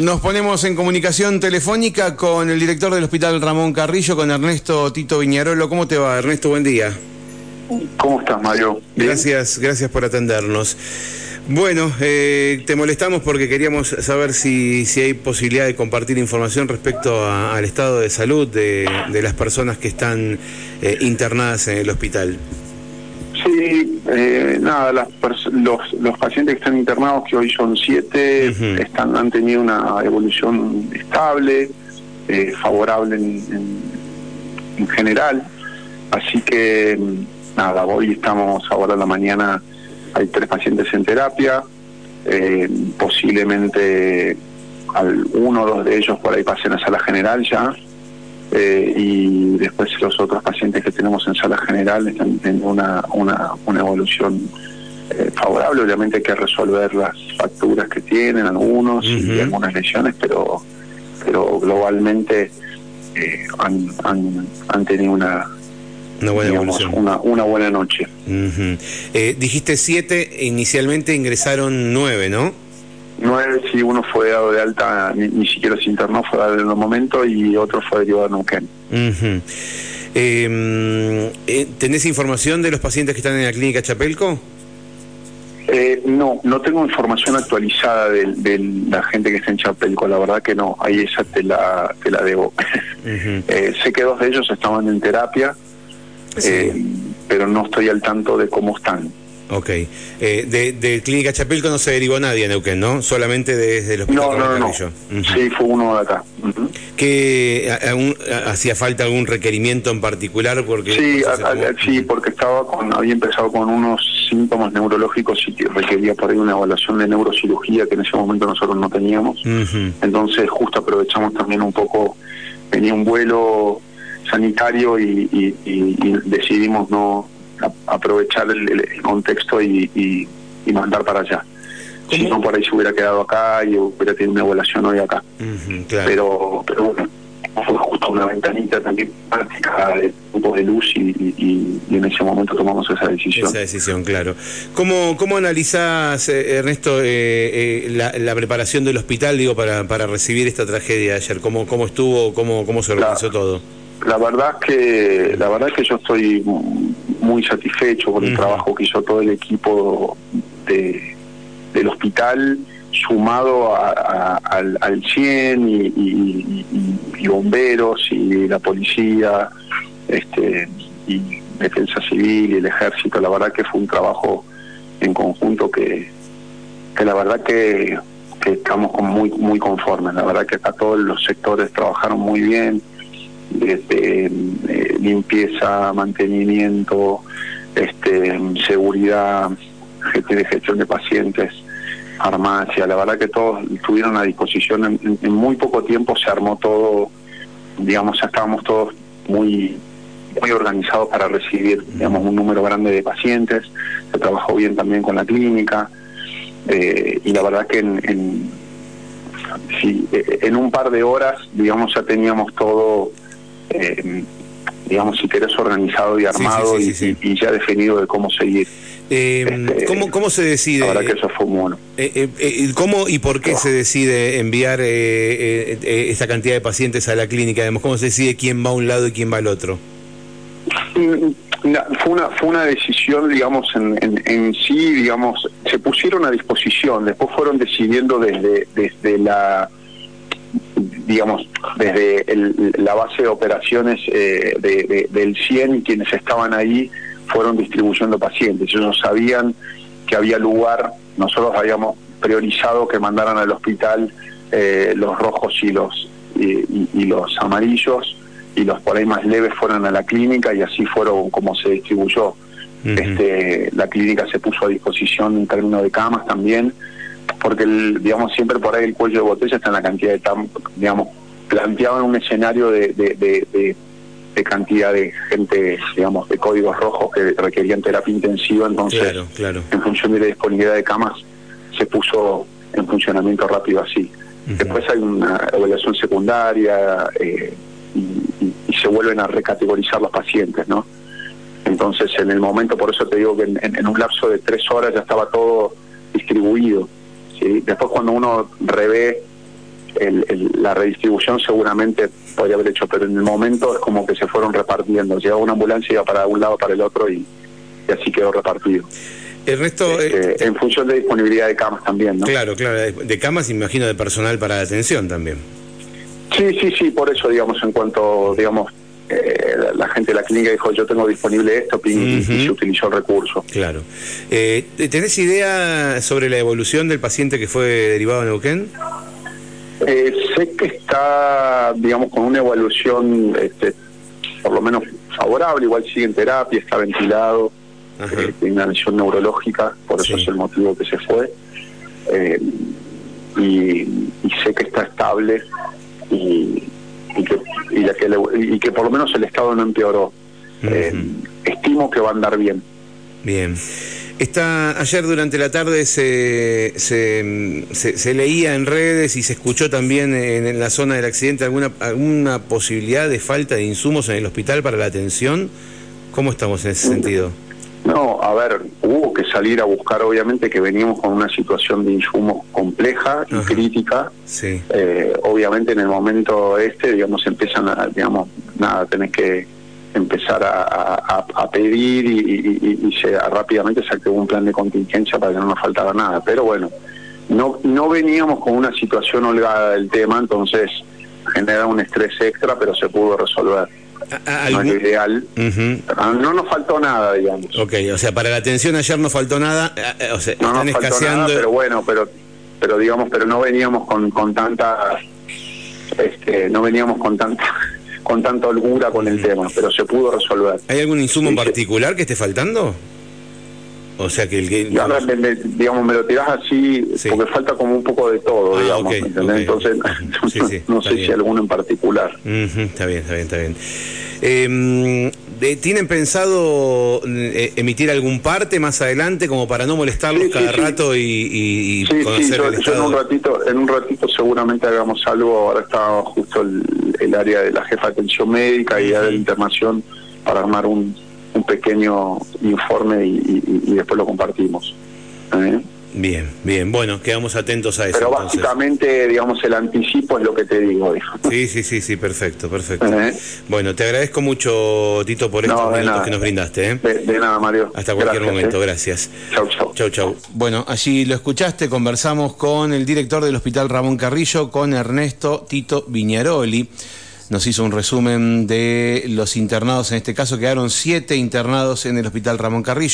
Nos ponemos en comunicación telefónica con el director del Hospital Ramón Carrillo, con Ernesto Tito Viñarolo. ¿Cómo te va, Ernesto? Buen día. ¿Cómo estás, Mario? Gracias, gracias por atendernos. Bueno, eh, te molestamos porque queríamos saber si, si hay posibilidad de compartir información respecto al estado de salud de, las personas que están eh, internadas en el hospital. Sí, eh, nada, las los, los pacientes que están internados, que hoy son siete, están han tenido una evolución estable, eh, favorable en, en, general. Así que, nada, hoy estamos ahora en la mañana, hay tres pacientes en terapia, eh, posiblemente al, uno o dos de ellos por ahí pasen a sala general ya. Eh, y después los otros pacientes que tenemos en sala general están teniendo una, una, una evolución eh, favorable. Obviamente hay que resolver las facturas que tienen algunos y algunas lesiones, pero, pero globalmente eh, han, han, han tenido una, una buena, una, una, buena noche. dijiste siete, inicialmente ingresaron nueve, ¿no? Nueve, sí, uno fue dado de alta, ni, siquiera se internó, fue dado en el momento y otro fue derivado a Neuquén. Em, eh, ¿Tenés información de los pacientes que están en la clínica Chapelco? Eh, no, no tengo información actualizada de, la gente que está en Chapelco, la verdad que no, ahí esa te la, te la debo. Eh, sé que dos de ellos estaban en terapia, pero no estoy al tanto de cómo están. Ok. Eh, de, de, Clínica Chapelco no se derivó nadie en Neuquén, ¿no? Solamente desde el hospital. No, no, no. Sí, fue uno de acá. ¿Que hacía falta algún requerimiento en particular? porque Sí, sí porque estaba con, había empezado con unos síntomas neurológicos y requería por ahí una evaluación de neurocirugía que en ese momento nosotros no teníamos. Entonces justo aprovechamos también un poco, venía un vuelo sanitario y decidimos no aprovechar el, contexto y, mandar para allá. Si no, por ahí se hubiera quedado acá y hubiera tenido una evaluación hoy acá. Pero pero bueno, fue justo una ventanita también práctica de grupo de luz y, en ese momento tomamos esa decisión. Esa decisión, claro. ¿Cómo, cómo analizás, eh, Ernesto, eh, eh, la, preparación del hospital digo para, para recibir esta tragedia ayer? ¿Cómo, cómo estuvo, cómo, cómo se organizó todo? La verdad que la verdad que yo estoy muy satisfecho con el trabajo que hizo todo el equipo de, del hospital, sumado al, al 100 y, bomberos y la policía este y defensa civil y el ejército. La verdad que fue un trabajo en conjunto que, que la verdad que, que estamos muy, muy conformes. La verdad que acá todos los sectores trabajaron muy bien desde eh, limpieza, mantenimiento, este, seguridad, gestión de pacientes, farmacia. La verdad que todos estuvieron a disposición. En, muy poco tiempo se armó todo, digamos, ya estábamos todos muy muy organizados para recibir, digamos, un número grande de pacientes. Se trabajó bien también con la clínica. Eh, y la verdad que en, en, en un par de horas, digamos, ya teníamos todo eh, digamos, si querés, organizado y armado y, ya definido de cómo seguir. Eh, este, ¿cómo, ¿Cómo se decide? Ahora que eso fue bueno. Eh, eh, ¿Cómo y por qué se decide enviar esta cantidad de pacientes a la clínica? ¿Cómo se decide quién va a un lado y quién va al otro? Mm, fue una fue una decisión digamos en, en, sí digamos se pusieron a disposición después fueron decidiendo desde desde la digamos, desde la base de operaciones eh, del 100 y quienes estaban ahí fueron distribuyendo pacientes. Ellos sabían que había lugar, nosotros habíamos priorizado que mandaran al hospital eh, los rojos y los, y, los amarillos y los por ahí más leves fueron a la clínica y así fueron como se distribuyó. este, la clínica se puso a disposición en términos de camas también porque el, digamos siempre por ahí el cuello de botella está en la cantidad de digamos planteaban un escenario de, de, cantidad de gente digamos de códigos rojos que requerían terapia intensiva entonces en función de la disponibilidad de camas se puso en funcionamiento rápido así. Después hay una evaluación secundaria eh, y, se vuelven a recategorizar los pacientes no entonces en el momento por eso te digo que en un lapso de tres horas ya estaba todo distribuido Después cuando uno revé la redistribución seguramente podría haber hecho, pero en el momento es como que se fueron repartiendo. Llegaba una ambulancia, iba para un lado, para el otro y, así quedó repartido. El resto. Este, eh, en función de disponibilidad de camas también, ¿no? Claro, claro, de camas, imagino, de personal para la atención también. Sí, sí, sí, por eso, digamos, en cuanto, digamos, eh, la gente de la clínica dijo yo tengo disponible esto y, se utilizó el recurso. Claro. Eh, ¿Tenés idea sobre la evolución del paciente que fue derivado en Neuquén? Eh, sé que está, digamos, con una evolución este, por lo menos favorable, igual sigue en terapia, está ventilado, eh, tiene una lesión neurológica, por eso es el motivo que se fue. y sé que está estable y y que, y, que, por lo menos el Estado no empeoró. Eh, estimo que va a andar bien. Bien. Está, ayer durante la tarde se, se, se, leía en redes y se escuchó también en, la zona del accidente alguna, alguna posibilidad de falta de insumos en el hospital para la atención. ¿Cómo estamos en ese sentido? No, a ver, hubo salir a buscar, obviamente que veníamos con una situación de insumos compleja y crítica. Sí. Eh, obviamente en el momento este, digamos, empiezan a, digamos, nada, tenés que empezar a, pedir y, se, rápidamente se activó un plan de contingencia para que no nos faltara nada. Pero bueno, no, no veníamos con una situación holgada del tema, entonces genera un estrés extra, pero se pudo resolver no es ideal. Ah, no nos faltó nada, digamos. Ok, o sea, para la atención ayer no faltó nada, eh, eh, o sea, no están nos faltó nada, pero bueno, pero pero digamos, pero no veníamos con, con tanta, este, no veníamos con tanta con tanta holgura con el tema, pero se pudo resolver. ¿Hay algún insumo en particular que esté faltando? O sea que el que... digamos, me lo tirás así porque falta como un poco de todo, ah, digamos. Entonces, no sé si alguno en particular. está bien, está bien, está bien. Em, ¿Tienen pensado eh, emitir algún parte más adelante como para no molestarlos cada rato y, conocer el estado? en un ratito, en un ratito seguramente hagamos algo. Ahora está justo el, área de la jefa de atención médica y de la internación para armar un un pequeño informe y, después lo compartimos. ¿Eh? Bien, bien, bueno, quedamos atentos a eso. Pero básicamente, digamos, el anticipo es lo que te digo. Sí, sí, sí, sí, perfecto, perfecto. ¿Eh? Bueno, te agradezco mucho, Tito, por estos minutos que nos brindaste. ¿eh? De, nada, Mario. Hasta cualquier momento, gracias. Chau, chau. Chau, chau. Bueno, allí lo escuchaste, conversamos con el director del Hospital Ramón Carrillo, con Ernesto Tito Viñaroli nos hizo un resumen de los internados, en este caso quedaron siete internados en el Hospital Ramón Carrillo.